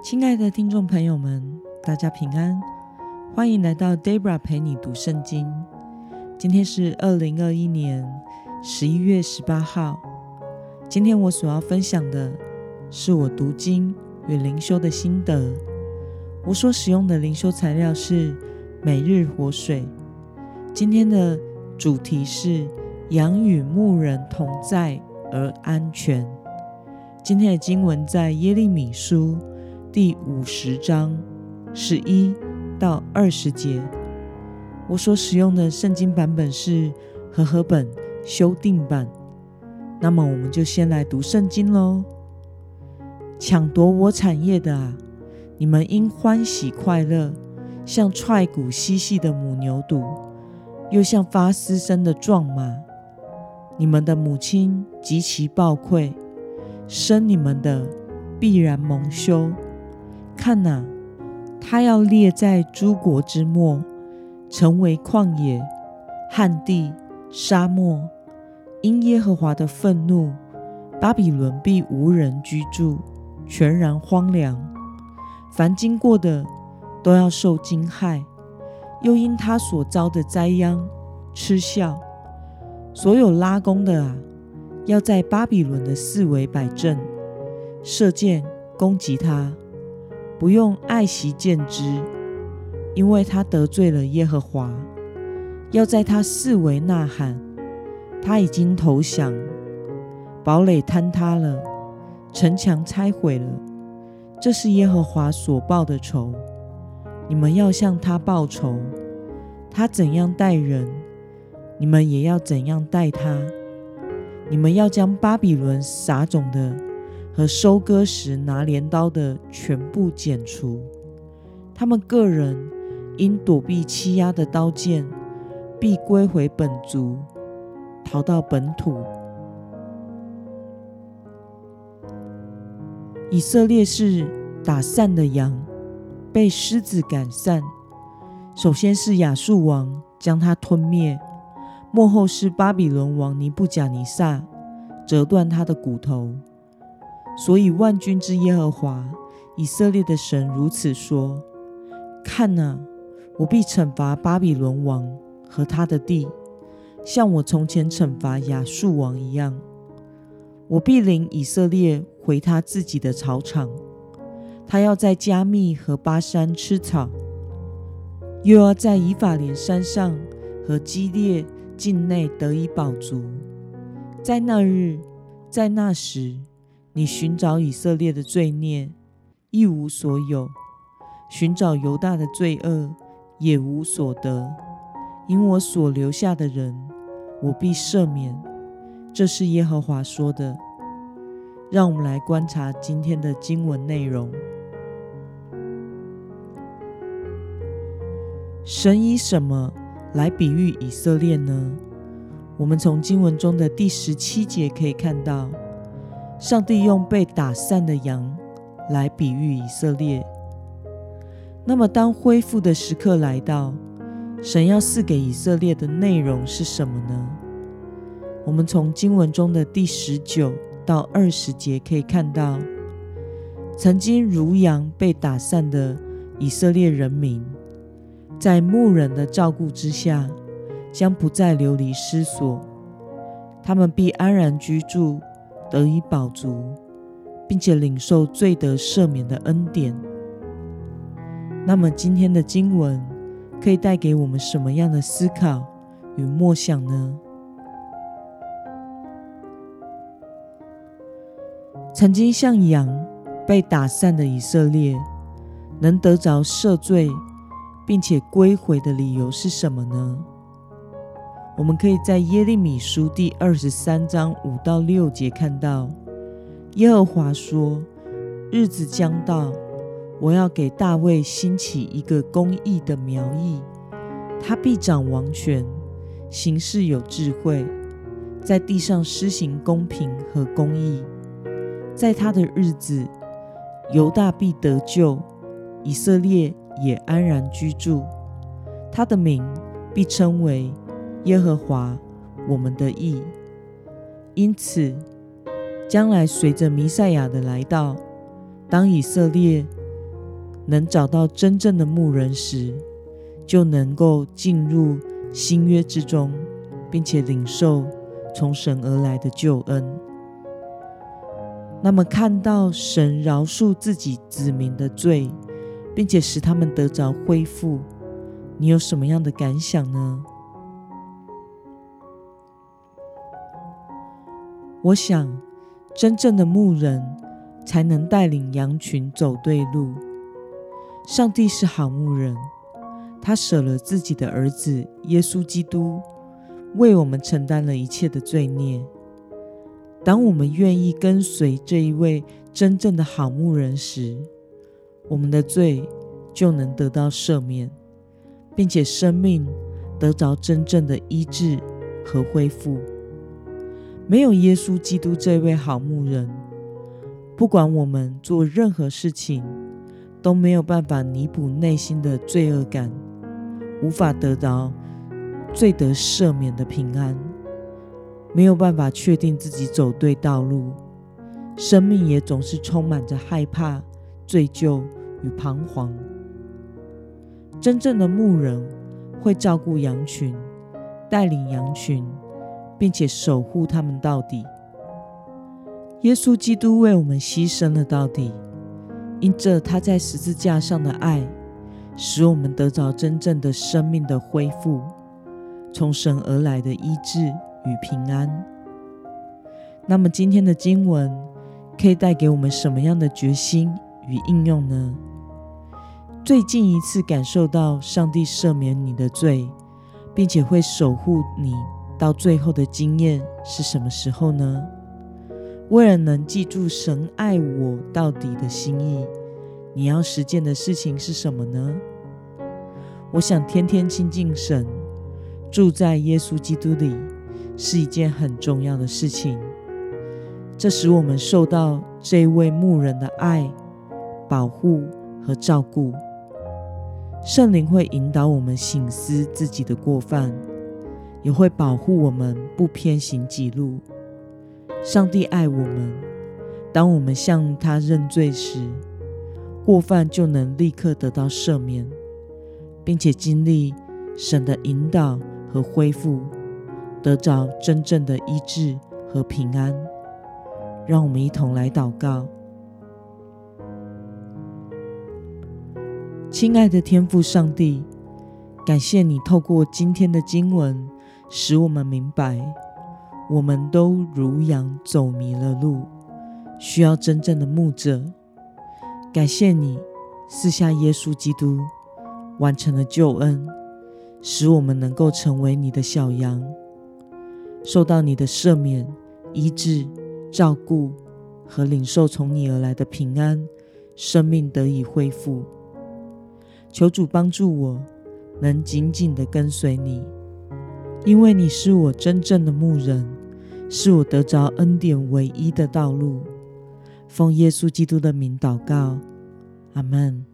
亲爱的听众朋友们，大家平安，欢迎来到 Debra 陪你读圣经。今天是二零二一年十一月十八号。今天我所要分享的是我读经与灵修的心得。我所使用的灵修材料是每日活水。今天的主题是羊与牧人同在而安全。今天的经文在耶利米书。第五十章十一到二十节，我所使用的圣经版本是和合本修订版。那么，我们就先来读圣经喽。抢夺我产业的啊，你们应欢喜快乐，像踹鼓嬉戏的母牛犊，又像发嘶声的壮马。你们的母亲极其暴愧，生你们的必然蒙羞。看呐，他要列在诸国之末，成为旷野、旱地、沙漠。因耶和华的愤怒，巴比伦必无人居住，全然荒凉。凡经过的都要受惊骇，又因他所遭的灾殃嗤笑。所有拉弓的啊，要在巴比伦的四围摆阵，射箭攻击他。不用爱惜见之，因为他得罪了耶和华，要在他四围呐喊。他已经投降，堡垒坍塌了，城墙拆毁了。这是耶和华所报的仇，你们要向他报仇。他怎样待人，你们也要怎样待他。你们要将巴比伦撒种的。和收割时拿镰刀的全部剪除，他们个人因躲避欺压的刀剑，必归回本族，逃到本土。以色列是打散的羊，被狮子赶散。首先是亚述王将他吞灭，幕后是巴比伦王尼布甲尼撒，折断他的骨头。所以万军之耶和华以色列的神如此说：看哪，我必惩罚巴比伦王和他的地，像我从前惩罚亚述王一样。我必领以色列回他自己的草场，他要在加密和巴山吃草，又要在以法莲山上和基列境内得以饱足。在那日，在那时。你寻找以色列的罪孽，一无所有；寻找犹大的罪恶，也无所得。因我所留下的人，我必赦免。这是耶和华说的。让我们来观察今天的经文内容。神以什么来比喻以色列呢？我们从经文中的第十七节可以看到。上帝用被打散的羊来比喻以色列。那么，当恢复的时刻来到，神要赐给以色列的内容是什么呢？我们从经文中的第十九到二十节可以看到，曾经如羊被打散的以色列人民，在牧人的照顾之下，将不再流离失所，他们必安然居住。得以饱足，并且领受罪得赦免的恩典。那么，今天的经文可以带给我们什么样的思考与默想呢？曾经像羊被打散的以色列，能得着赦罪，并且归回的理由是什么呢？我们可以在耶利米书第二十三章五到六节看到，耶和华说：“日子将到，我要给大卫兴起一个公义的苗裔，他必掌王权，行事有智慧，在地上施行公平和公义。在他的日子，犹大必得救，以色列也安然居住。他的名必称为。”耶和华，我们的意。因此，将来随着弥赛亚的来到，当以色列能找到真正的牧人时，就能够进入新约之中，并且领受从神而来的救恩。那么，看到神饶恕自己子民的罪，并且使他们得着恢复，你有什么样的感想呢？我想，真正的牧人才能带领羊群走对路。上帝是好牧人，他舍了自己的儿子耶稣基督，为我们承担了一切的罪孽。当我们愿意跟随这一位真正的好牧人时，我们的罪就能得到赦免，并且生命得着真正的医治和恢复。没有耶稣基督这位好牧人，不管我们做任何事情，都没有办法弥补内心的罪恶感，无法得到罪得赦免的平安，没有办法确定自己走对道路，生命也总是充满着害怕、罪疚与彷徨。真正的牧人会照顾羊群，带领羊群。并且守护他们到底。耶稣基督为我们牺牲了到底，因着他在十字架上的爱，使我们得着真正的生命的恢复，从神而来的医治与平安。那么今天的经文可以带给我们什么样的决心与应用呢？最近一次感受到上帝赦免你的罪，并且会守护你。到最后的经验是什么时候呢？为了能记住神爱我到底的心意，你要实践的事情是什么呢？我想天天亲近神，住在耶稣基督里，是一件很重要的事情。这使我们受到这位牧人的爱、保护和照顾。圣灵会引导我们醒思自己的过犯。也会保护我们不偏行己路。上帝爱我们，当我们向他认罪时，过犯就能立刻得到赦免，并且经历神的引导和恢复，得着真正的医治和平安。让我们一同来祷告，亲爱的天父上帝，感谢你透过今天的经文。使我们明白，我们都如羊走迷了路，需要真正的牧者。感谢你赐下耶稣基督，完成了救恩，使我们能够成为你的小羊，受到你的赦免、医治、照顾和领受从你而来的平安，生命得以恢复。求主帮助我，能紧紧的跟随你。因为你是我真正的牧人，是我得着恩典唯一的道路。奉耶稣基督的名祷告，阿门。